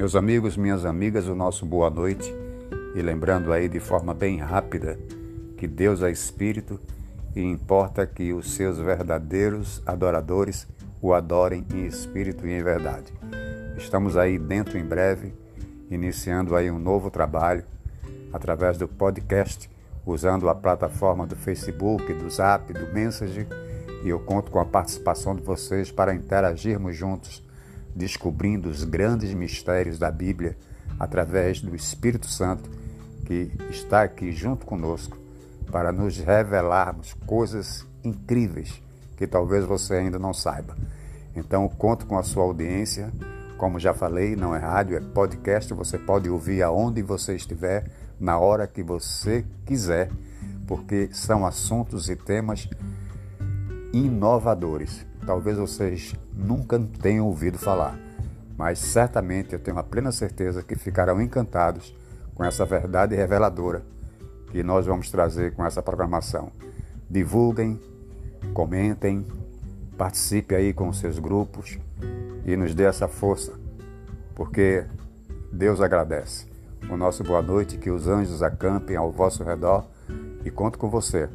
Meus amigos, minhas amigas, o nosso boa noite. E lembrando aí de forma bem rápida que Deus é Espírito e importa que os seus verdadeiros adoradores o adorem em espírito e em verdade. Estamos aí dentro em breve, iniciando aí um novo trabalho através do podcast, usando a plataforma do Facebook, do Zap, do Message, e eu conto com a participação de vocês para interagirmos juntos descobrindo os grandes mistérios da Bíblia através do Espírito Santo que está aqui junto conosco para nos revelarmos coisas incríveis que talvez você ainda não saiba. Então, conto com a sua audiência. Como já falei, não é rádio, é podcast. Você pode ouvir aonde você estiver, na hora que você quiser, porque são assuntos e temas inovadores talvez vocês nunca tenham ouvido falar, mas certamente eu tenho a plena certeza que ficarão encantados com essa verdade reveladora que nós vamos trazer com essa programação. Divulguem, comentem, participe aí com seus grupos e nos dê essa força, porque Deus agradece. O nosso boa noite, que os anjos acampem ao vosso redor e conto com você.